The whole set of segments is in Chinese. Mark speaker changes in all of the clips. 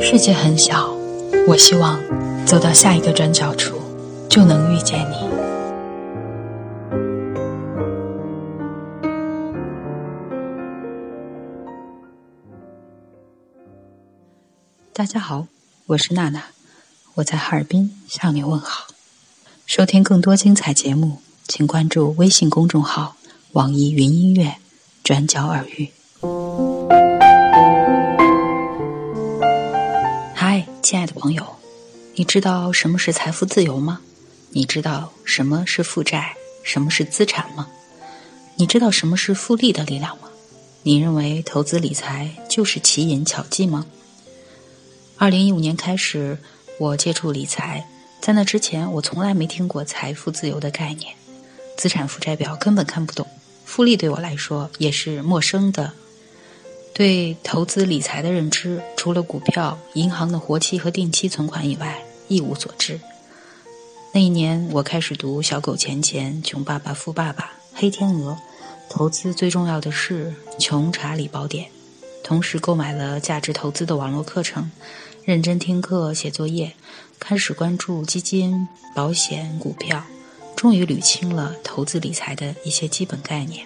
Speaker 1: 世界很小，我希望走到下一个转角处，就能遇见你。大家好，我是娜娜，我在哈尔滨向你问好。收听更多精彩节目，请关注微信公众号“网易云音乐”转角耳语。嗨，亲爱的朋友，你知道什么是财富自由吗？你知道什么是负债，什么是资产吗？你知道什么是复利的力量吗？你认为投资理财就是奇淫巧技吗？二零一五年开始，我接触理财，在那之前，我从来没听过财富自由的概念，资产负债表根本看不懂，复利对我来说也是陌生的。对投资理财的认知，除了股票、银行的活期和定期存款以外，一无所知。那一年，我开始读《小狗钱钱》《穷爸爸富爸爸》《黑天鹅》，投资最重要的是《穷查理宝典》，同时购买了价值投资的网络课程。认真听课、写作业，开始关注基金、保险、股票，终于捋清了投资理财的一些基本概念。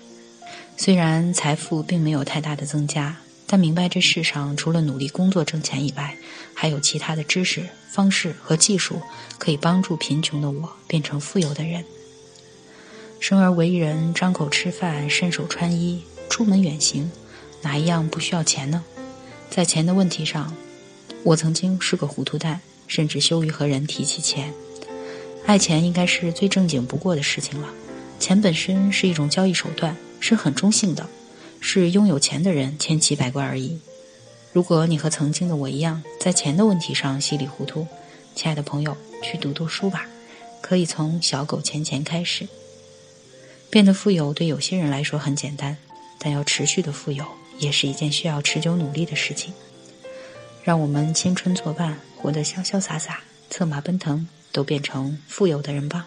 Speaker 1: 虽然财富并没有太大的增加，但明白这世上除了努力工作挣钱以外，还有其他的知识、方式和技术可以帮助贫穷的我变成富有的人。生而为人，张口吃饭，伸手穿衣，出门远行，哪一样不需要钱呢？在钱的问题上。我曾经是个糊涂蛋，甚至羞于和人提起钱。爱钱应该是最正经不过的事情了。钱本身是一种交易手段，是很中性的，是拥有钱的人千奇百怪而已。如果你和曾经的我一样，在钱的问题上稀里糊涂，亲爱的朋友，去读读书吧，可以从小狗钱钱开始。变得富有对有些人来说很简单，但要持续的富有，也是一件需要持久努力的事情。让我们青春作伴，活得潇潇洒洒，策马奔腾，都变成富有的人吧。